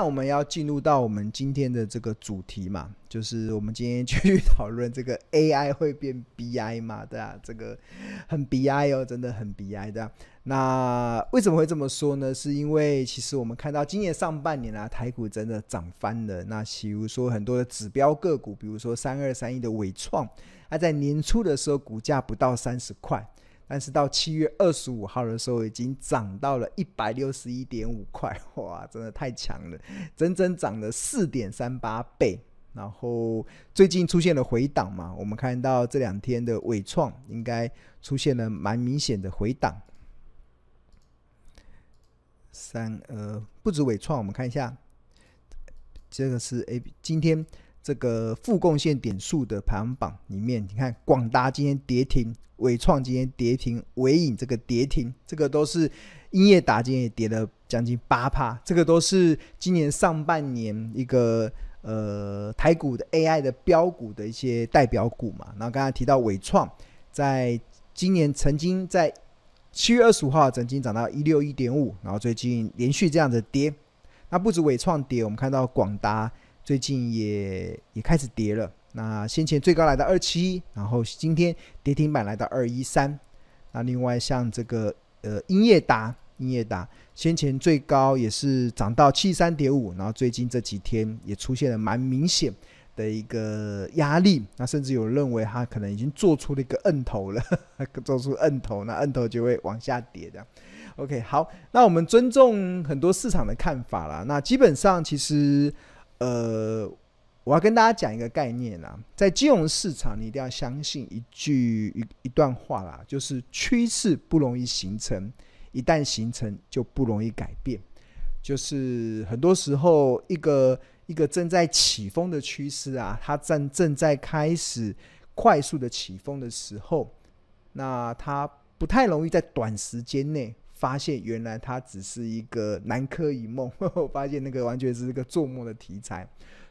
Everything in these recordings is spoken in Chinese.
那，我们要进入到我们今天的这个主题嘛，就是我们今天去讨论这个 AI 会变 BI 嘛，对啊，这个很 BI 哦，真的很 BI 的。那为什么会这么说呢？是因为其实我们看到今年上半年啊，台股真的涨翻了。那比如说很多的指标个股，比如说三二三一的纬创，它在年初的时候股价不到三十块。但是到七月二十五号的时候，已经涨到了一百六十一点五块，哇，真的太强了，整整涨了四点三八倍。然后最近出现了回档嘛，我们看到这两天的纬创应该出现了蛮明显的回档。三呃，不止纬创，我们看一下，这个是 A，今天这个负贡献点数的排行榜里面，你看广达今天跌停。纬创今天跌停，纬颖这个跌停，这个都是英业达今天也跌了将近八趴，这个都是今年上半年一个呃台股的 AI 的标股的一些代表股嘛。然后刚才提到纬创，在今年曾经在七月二十五号曾经涨到一六一点五，然后最近连续这样子跌。那不止纬创跌，我们看到广达最近也也开始跌了。那先前最高来到二七，然后今天跌停板来到二一三。那另外像这个呃英业达，英业达先前最高也是涨到七三点五，然后最近这几天也出现了蛮明显的一个压力。那甚至有认为它可能已经做出了一个摁头了，做出摁头，那摁头就会往下跌的。OK，好，那我们尊重很多市场的看法啦。那基本上其实呃。我要跟大家讲一个概念啦，在金融市场，你一定要相信一句一一段话啦，就是趋势不容易形成，一旦形成就不容易改变。就是很多时候，一个一个正在起风的趋势啊，它正正在开始快速的起风的时候，那它不太容易在短时间内发现，原来它只是一个南柯一梦，我发现那个完全是一个做梦的题材。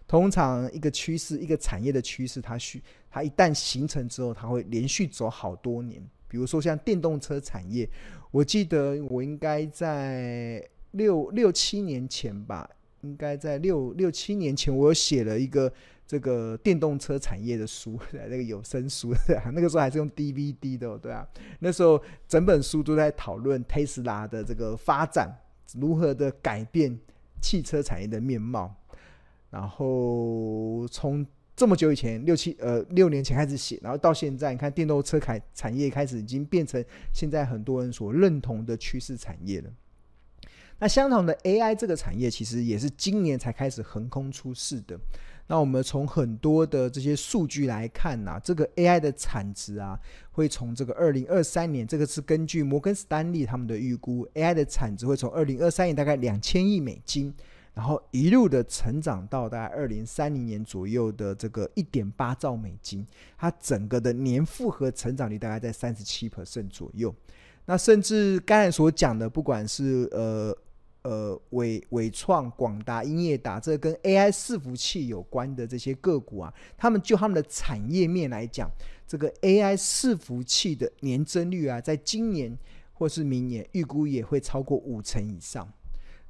通常一个趋势，一个产业的趋势，它需它一旦形成之后，它会连续走好多年。比如说像电动车产业，我记得我应该在六六七年前吧，应该在六六七年前，我有写了一个这个电动车产业的书，那个有声书，那个时候还是用 DVD 的，对啊，那时候整本书都在讨论特斯拉的这个发展如何的改变汽车产业的面貌。然后从这么久以前六七呃六年前开始写，然后到现在，你看电动车开产业开始已经变成现在很多人所认同的趋势产业了。那相同的 AI 这个产业其实也是今年才开始横空出世的。那我们从很多的这些数据来看呐、这个 AI 的产值啊，会从这个二零二三年，这个是根据摩根士丹利他们的预估，AI 的产值会从二零二三年大概两千亿美金。然后一路的成长到大概二零三零年左右的这个一点八兆美金，它整个的年复合成长率大概在三十七 percent 左右。那甚至刚才所讲的，不管是呃呃伟伟创、广达、英业达，这跟 AI 伺服器有关的这些个股啊，他们就他们的产业面来讲，这个 AI 伺服器的年增率啊，在今年或是明年预估也会超过五成以上。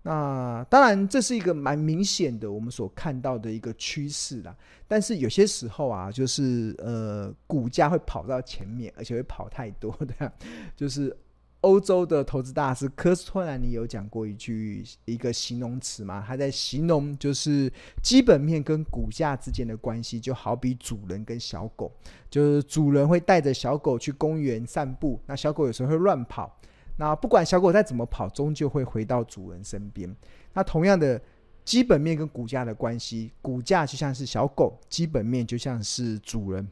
那当然，这是一个蛮明显的我们所看到的一个趋势啦。但是有些时候啊，就是呃，股价会跑到前面，而且会跑太多的。就是欧洲的投资大师科斯托兰尼有讲过一句一个形容词嘛，他在形容就是基本面跟股价之间的关系，就好比主人跟小狗，就是主人会带着小狗去公园散步，那小狗有时候会乱跑。那不管小狗再怎么跑，终究会回到主人身边。那同样的基本面跟股价的关系，股价就像是小狗，基本面就像是主人。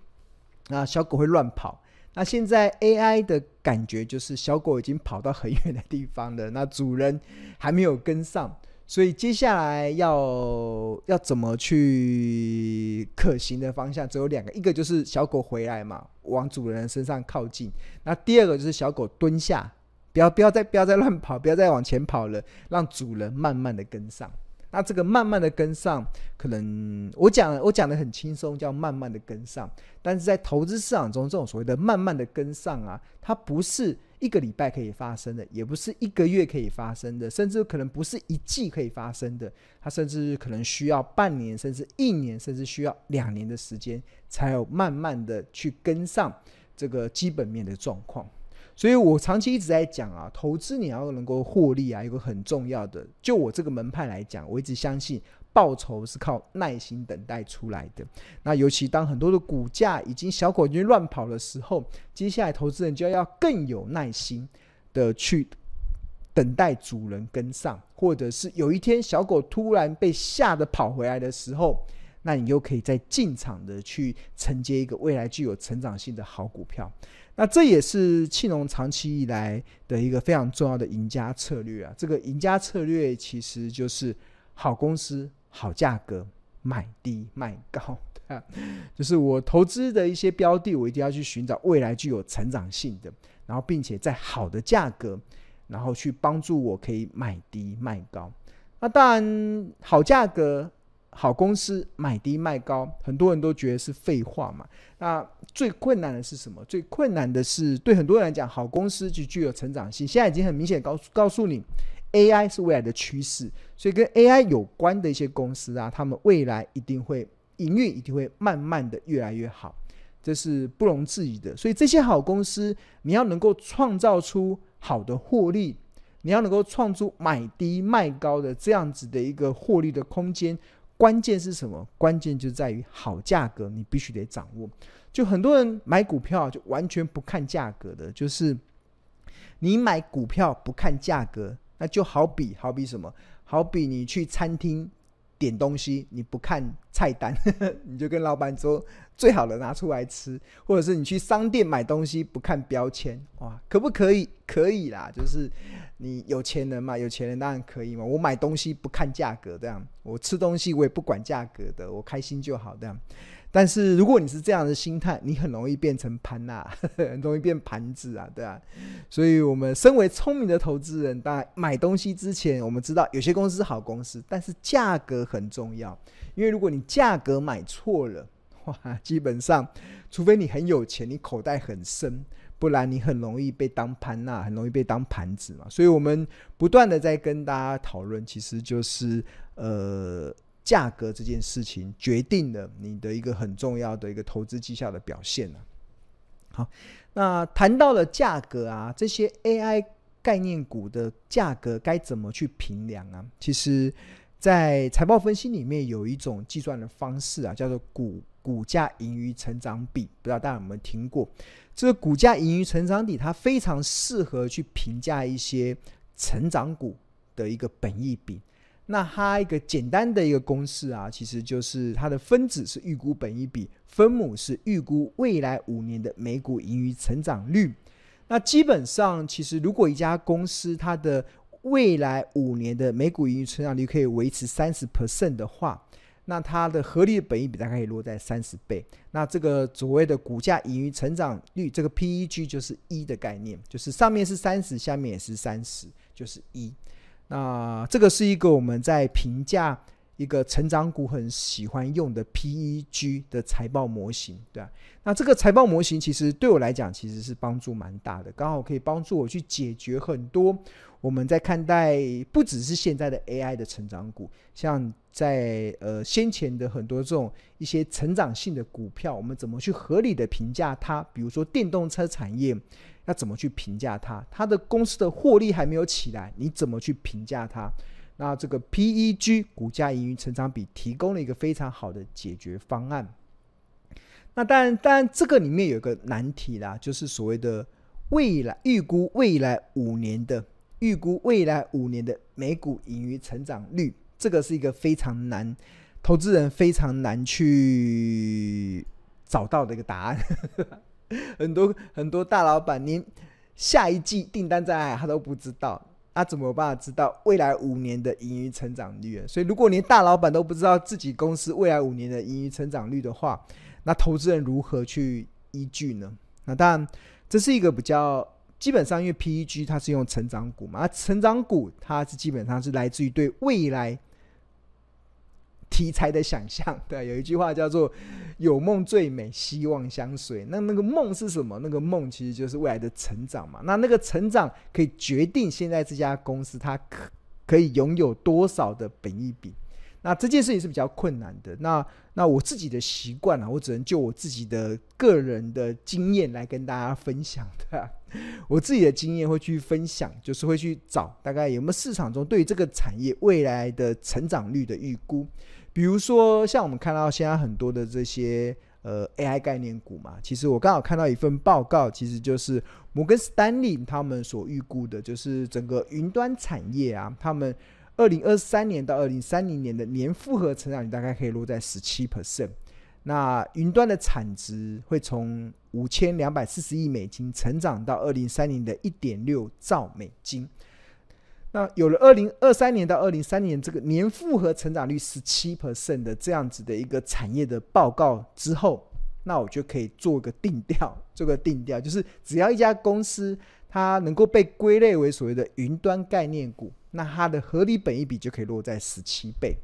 那小狗会乱跑。那现在 AI 的感觉就是小狗已经跑到很远的地方了，那主人还没有跟上。所以接下来要要怎么去可行的方向只有两个，一个就是小狗回来嘛，往主人身上靠近。那第二个就是小狗蹲下。不要不要再不要再乱跑，不要再往前跑了，让主人慢慢的跟上。那这个慢慢的跟上，可能我讲我讲的很轻松，叫慢慢的跟上。但是在投资市场中，这种所谓的慢慢的跟上啊，它不是一个礼拜可以发生的，也不是一个月可以发生的，甚至可能不是一季可以发生的，它甚至可能需要半年，甚至一年，甚至需要两年的时间，才有慢慢的去跟上这个基本面的状况。所以我长期一直在讲啊，投资你要能够获利啊，有个很重要的，就我这个门派来讲，我一直相信。报酬是靠耐心等待出来的。那尤其当很多的股价已经小狗已经乱跑的时候，接下来投资人就要更有耐心的去等待主人跟上，或者是有一天小狗突然被吓得跑回来的时候，那你又可以再进场的去承接一个未来具有成长性的好股票。那这也是庆农长期以来的一个非常重要的赢家策略啊。这个赢家策略其实就是好公司。好价格，买低卖高，就是我投资的一些标的，我一定要去寻找未来具有成长性的，然后并且在好的价格，然后去帮助我可以买低卖高。那当然，好价格、好公司买低卖高，很多人都觉得是废话嘛。那最困难的是什么？最困难的是对很多人来讲，好公司就具有成长性。现在已经很明显告诉告诉你。AI 是未来的趋势，所以跟 AI 有关的一些公司啊，他们未来一定会营运，一定会慢慢的越来越好，这是不容置疑的。所以这些好公司，你要能够创造出好的获利，你要能够创出买低卖高的这样子的一个获利的空间，关键是什么？关键就在于好价格，你必须得掌握。就很多人买股票就完全不看价格的，就是你买股票不看价格。那就好比好比什么？好比你去餐厅点东西，你不看菜单，你就跟老板说最好的拿出来吃，或者是你去商店买东西不看标签，哇，可不可以？可以啦，就是你有钱人嘛，有钱人当然可以嘛。我买东西不看价格，这样我吃东西我也不管价格的，我开心就好，这样。但是如果你是这样的心态，你很容易变成盘呐，很容易变盘子啊，对啊。所以，我们身为聪明的投资人，当然买东西之前，我们知道有些公司是好公司，但是价格很重要。因为如果你价格买错了，哇，基本上，除非你很有钱，你口袋很深，不然你很容易被当盘呐，很容易被当盘子嘛。所以我们不断的在跟大家讨论，其实就是呃。价格这件事情决定了你的一个很重要的一个投资绩效的表现啊。好，那谈到了价格啊，这些 AI 概念股的价格该怎么去评量啊？其实，在财报分析里面有一种计算的方式啊，叫做股股价盈余成长比，不知道大家有没有听过？这个股价盈余成长比，它非常适合去评价一些成长股的一个本益比。那它一个简单的一个公式啊，其实就是它的分子是预估本益比，分母是预估未来五年的每股盈余成长率。那基本上，其实如果一家公司它的未来五年的每股盈余成长率可以维持三十 percent 的话，那它的合理的本益比大概可以落在三十倍。那这个所谓的股价盈余成长率，这个 PEG 就是一的概念，就是上面是三十，下面也是三十，就是一。那这个是一个我们在评价一个成长股很喜欢用的 PEG 的财报模型，对啊。那这个财报模型其实对我来讲其实是帮助蛮大的，刚好可以帮助我去解决很多我们在看待不只是现在的 AI 的成长股，像在呃先前的很多这种一些成长性的股票，我们怎么去合理的评价它？比如说电动车产业。要怎么去评价它？它的公司的获利还没有起来，你怎么去评价它？那这个 PEG 股价盈余成长比提供了一个非常好的解决方案。那当然，当然这个里面有个难题啦，就是所谓的未来预估未来五年的预估未来五年的每股盈余成长率，这个是一个非常难，投资人非常难去找到的一个答案。很多很多大老板连下一季订单在哪他都不知道，他怎么有办法知道未来五年的盈余成长率？所以，如果连大老板都不知道自己公司未来五年的盈余成长率的话，那投资人如何去依据呢？那当然，这是一个比较基本上，因为 PEG 它是用成长股嘛，啊成长股它是基本上是来自于对未来题材的想象。对，有一句话叫做“有梦最美，希望相随”。那那个梦是什么？那个梦其实就是未来的成长嘛。那那个成长可以决定现在这家公司它可可以拥有多少的本益比。那这件事情是比较困难的。那那我自己的习惯啊，我只能就我自己的个人的经验来跟大家分享的。我自己的经验会去分享，就是会去找大概有没有市场中对于这个产业未来的成长率的预估。比如说，像我们看到现在很多的这些呃 AI 概念股嘛，其实我刚好看到一份报告，其实就是摩根士丹利他们所预估的，就是整个云端产业啊，他们。二零二三年到二零三零年的年复合成长率大概可以落在十七 percent，那云端的产值会从五千两百四十亿美金成长到二零三零的一点六兆美金。那有了二零二三年到二零三年这个年复合成长率十七 percent 的这样子的一个产业的报告之后，那我就可以做个定调，做个定调，就是只要一家公司它能够被归类为所谓的云端概念股。那它的合理本益比就可以落在十七倍，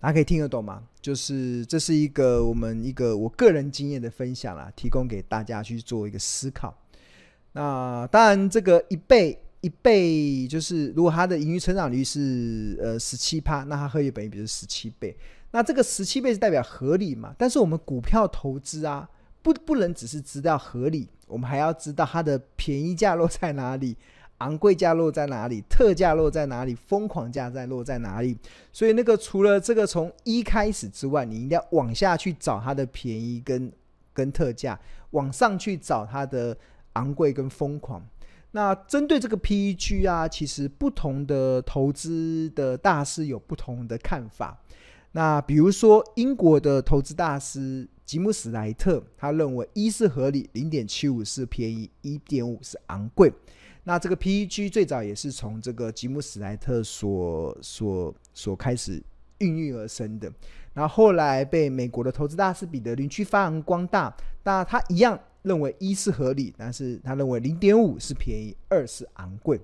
大家可以听得懂吗？就是这是一个我们一个我个人经验的分享啦，提供给大家去做一个思考。那当然，这个一倍一倍，就是如果它的盈余成长率是呃十七趴，那它合约本益比是十七倍。那这个十七倍是代表合理嘛？但是我们股票投资啊，不不能只是知道合理，我们还要知道它的便宜价落在哪里。昂贵价落在哪里？特价落在哪里？疯狂价在落在哪里？所以那个除了这个从一开始之外，你一定要往下去找它的便宜跟跟特价，往上去找它的昂贵跟疯狂。那针对这个 PEG 啊，其实不同的投资的大师有不同的看法。那比如说英国的投资大师吉姆史莱特，他认为一是合理，零点七五是便宜，一点五是昂贵。那这个 PEG 最早也是从这个吉姆史莱特所所所开始孕育而生的，然后后来被美国的投资大师彼得林区发扬光大。那他一样认为一是合理，但是他认为零点五是便宜，二是昂贵。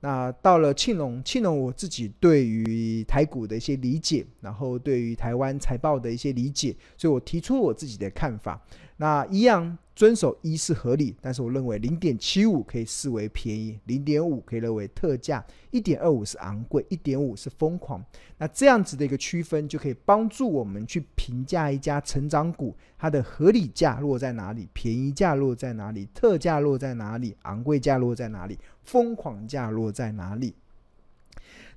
那到了庆隆，庆隆我自己对于台股的一些理解，然后对于台湾财报的一些理解，所以我提出我自己的看法。那一样遵守一是合理，但是我认为零点七五可以视为便宜，零点五可以认为特价，一点二五是昂贵，一点五是疯狂。那这样子的一个区分，就可以帮助我们去评价一家成长股，它的合理价落在哪里，便宜价落在哪里，特价落在哪里，昂贵价落在哪里，疯狂价落在哪里。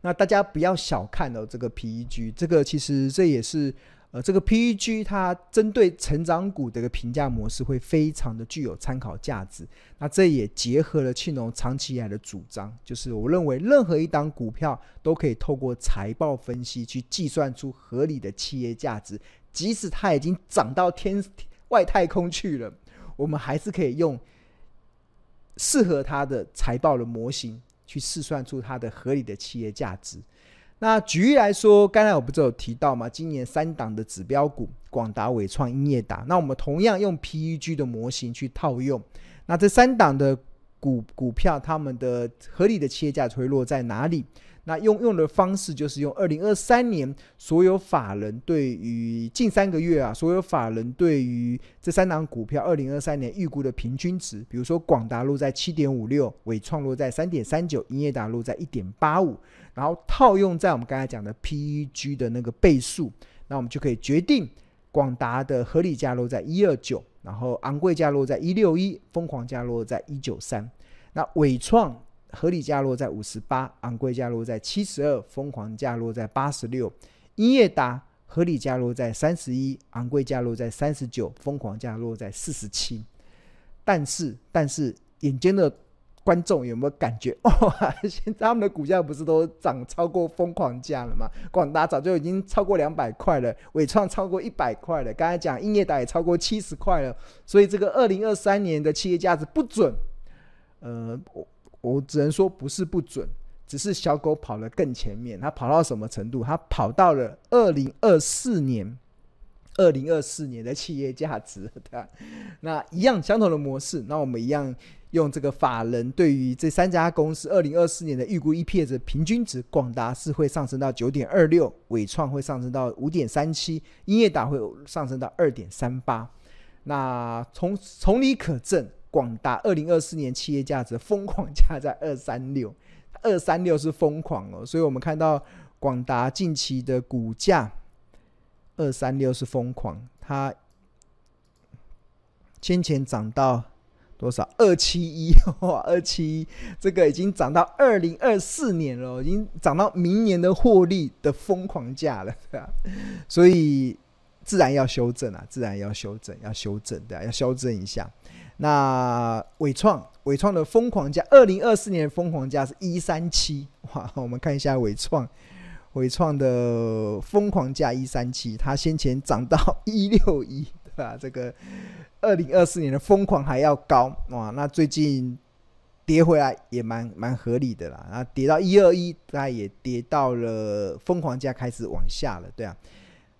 那大家不要小看了这个 PEG，这个其实这也是。呃，这个 PEG 它针对成长股的一个评价模式会非常的具有参考价值。那这也结合了庆隆长期以来的主张，就是我认为任何一档股票都可以透过财报分析去计算出合理的企业价值，即使它已经涨到天外太空去了，我们还是可以用适合它的财报的模型去试算出它的合理的企业价值。那举例来说，刚才我不是有提到吗？今年三档的指标股，广达、伟创、英业达。那我们同样用 PEG 的模型去套用，那这三档的股股票，他们的合理的企业价值会落在哪里？那用用的方式就是用二零二三年所有法人对于近三个月啊，所有法人对于这三档股票二零二三年预估的平均值，比如说广达落在七点五六，纬创落在三点三九，英业达落在一点八五，然后套用在我们刚才讲的 PEG 的那个倍数，那我们就可以决定广达的合理价落在一二九，然后昂贵价落在一六一，疯狂价落在一九三，那伟创。合理价落在五十八，昂贵价落在七十二，疯狂价落在八十六。英业达合理价落在三十一，昂贵价落在三十九，疯狂价落在四十七。但是，但是，眼尖的观众有没有感觉？哦，现在他们的股价不是都涨超过疯狂价了吗？广达早就已经超过两百块了，伟创超过一百块了。刚才讲英业达也超过七十块了。所以，这个二零二三年的企业价值不准。呃，我。我只能说不是不准，只是小狗跑了更前面。它跑到什么程度？它跑到了二零二四年，二零二四年的企业价值。对吧？那一样相同的模式，那我们一样用这个法人对于这三家公司二零二四年的预估 EPS 平均值，广达是会上升到九点二六，纬创会上升到五点三七，英业达会上升到二点三八。那从从理可证，广达二零二四年企业价值疯狂价在二三六，二三六是疯狂哦，所以我们看到广达近期的股价二三六是疯狂，它先前涨到。多少？二七一哇，二七一，这个已经涨到二零二四年了，已经涨到明年的获利的疯狂价了，所以自然要修正啊，自然要修正，要修正，对啊，要修正一下。那伟创，伟创的疯狂价，二零二四年的疯狂价是一三七，哇，我们看一下伟创，伟创的疯狂价一三七，它先前涨到一六一，啊？这个。二零二四年的疯狂还要高哇！那最近跌回来也蛮蛮合理的啦。啊，跌到一二一，大概也跌到了疯狂价开始往下了，对啊。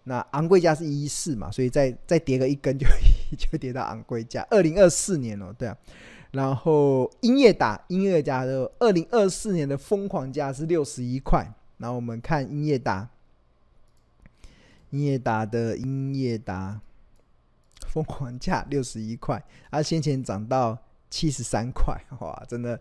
那昂贵价是一一四嘛，所以再再跌个一根就 就跌到昂贵价。二零二四年哦，对啊。然后音乐达，音乐家的二零二四年的疯狂价是六十一块。然后我们看音乐达，音乐达的音乐达。疯狂价六十一块，它先前涨到七十三块，哇，真的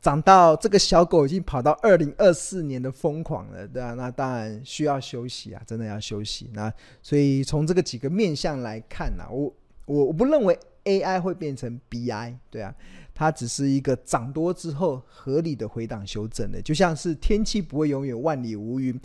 涨到这个小狗已经跑到二零二四年的疯狂了，对啊，那当然需要休息啊，真的要休息。那所以从这个几个面向来看呢、啊，我我我不认为 AI 会变成 BI，对啊，它只是一个涨多之后合理的回档修正的，就像是天气不会永远万里无云。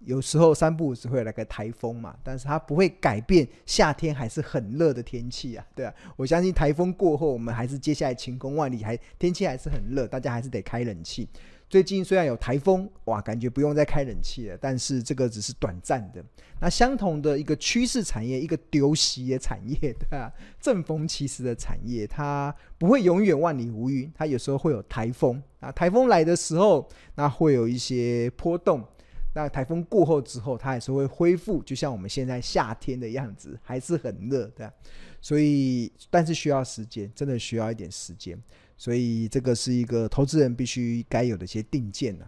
有时候三不五时会来个台风嘛，但是它不会改变夏天还是很热的天气啊，对啊，我相信台风过后，我们还是接下来晴空万里，还天气还是很热，大家还是得开冷气。最近虽然有台风，哇，感觉不用再开冷气了，但是这个只是短暂的。那相同的一个趋势产业，一个丢席的产业，对啊？正逢其时的产业，它不会永远万里无云，它有时候会有台风啊，台风来的时候，那会有一些波动。那台风过后之后，它还是会恢复，就像我们现在夏天的样子，还是很热的。所以，但是需要时间，真的需要一点时间。所以，这个是一个投资人必须该有的一些定见呢。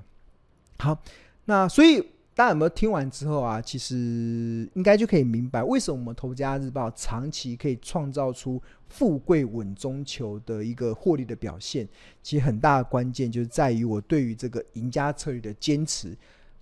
好，那所以大家有没有听完之后啊？其实应该就可以明白，为什么我们《投家日报》长期可以创造出富贵稳中求的一个获利的表现。其实很大的关键就是在于我对于这个赢家策略的坚持。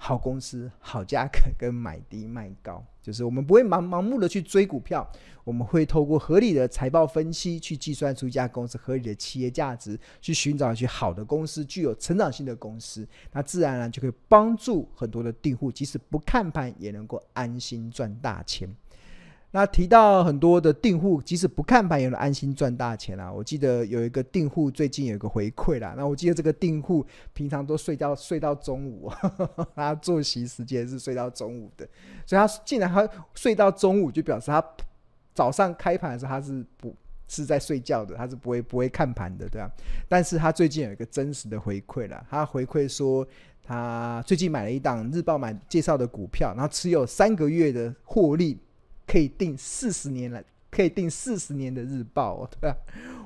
好公司、好价格跟买低卖高，就是我们不会盲盲目的去追股票，我们会透过合理的财报分析去计算出一家公司合理的企业价值，去寻找一些好的公司、具有成长性的公司，那自然而然就可以帮助很多的订户，即使不看盘也能够安心赚大钱。那提到很多的订户，即使不看盘也能安心赚大钱啊！我记得有一个订户最近有一个回馈啦。那我记得这个订户平常都睡觉睡到中午，他作息时间是睡到中午的，所以他竟然他睡到中午，就表示他早上开盘的时候他是不是在睡觉的，他是不会不会看盘的，对吧？但是他最近有一个真实的回馈啦，他回馈说他最近买了一档日报买介绍的股票，然后持有三个月的获利。可以订四十年了，可以订四十年的日报，哦，对吧？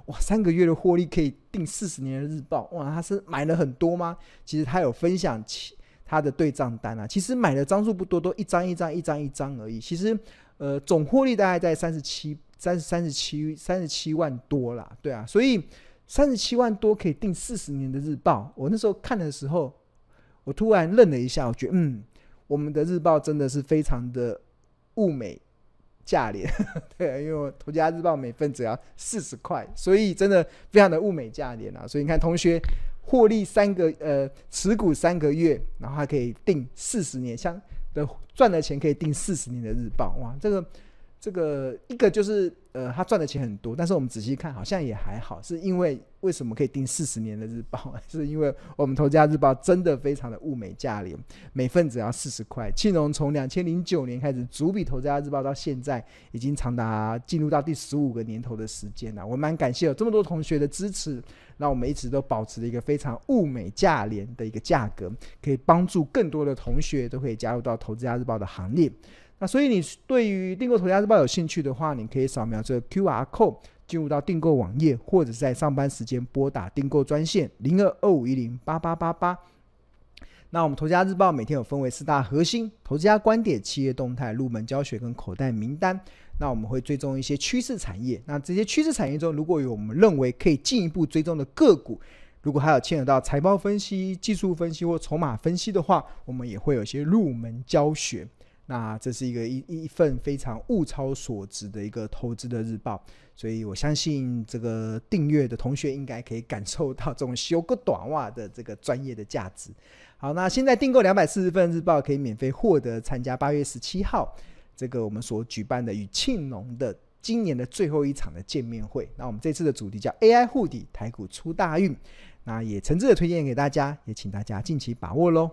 哇，三个月的获利可以订四十年的日报，哇，他是买了很多吗？其实他有分享其他的对账单啊，其实买的张数不多，都一张一张一张一张而已。其实，呃，总获利大概在三十七、三十三十七、三十七万多啦，对啊，所以三十七万多可以订四十年的日报。我那时候看的时候，我突然愣了一下，我觉得，嗯，我们的日报真的是非常的物美。价廉，对，因为我头家日报每份只要四十块，所以真的非常的物美价廉啊。所以你看，同学获利三个呃持股三个月，然后还可以订四十年，像的赚的钱可以订四十年的日报，哇，这个。这个一个就是呃，他赚的钱很多，但是我们仔细看好像也还好，是因为为什么可以订四十年的日报？是因为我们头家日报真的非常的物美价廉，每份只要四十块。庆农从两千零九年开始主笔头家日报到现在，已经长达进入到第十五个年头的时间了。我蛮感谢有这么多同学的支持，让我们一直都保持了一个非常物美价廉的一个价格，可以帮助更多的同学都可以加入到投资家日报的行列。那所以你对于订购《头家日报》有兴趣的话，你可以扫描这个 QR code，进入到订购网页，或者在上班时间拨打订购专线零二二五一零八八八八。那我们投家日报每天有分为四大核心：投资家观点、企业动态、入门教学跟口袋名单。那我们会追踪一些趋势产业。那这些趋势产业中，如果有我们认为可以进一步追踪的个股，如果还有牵扯到财报分析、技术分析或筹码分析的话，我们也会有一些入门教学。那这是一个一一份非常物超所值的一个投资的日报。所以我相信这个订阅的同学应该可以感受到这种修个短袜的这个专业的价值。好，那现在订购两百四十份日报可以免费获得参加八月十七号这个我们所举办的与庆农的今年的最后一场的见面会。那我们这次的主题叫 AI 护底，台股出大运。那也诚挚的推荐给大家，也请大家近期把握喽。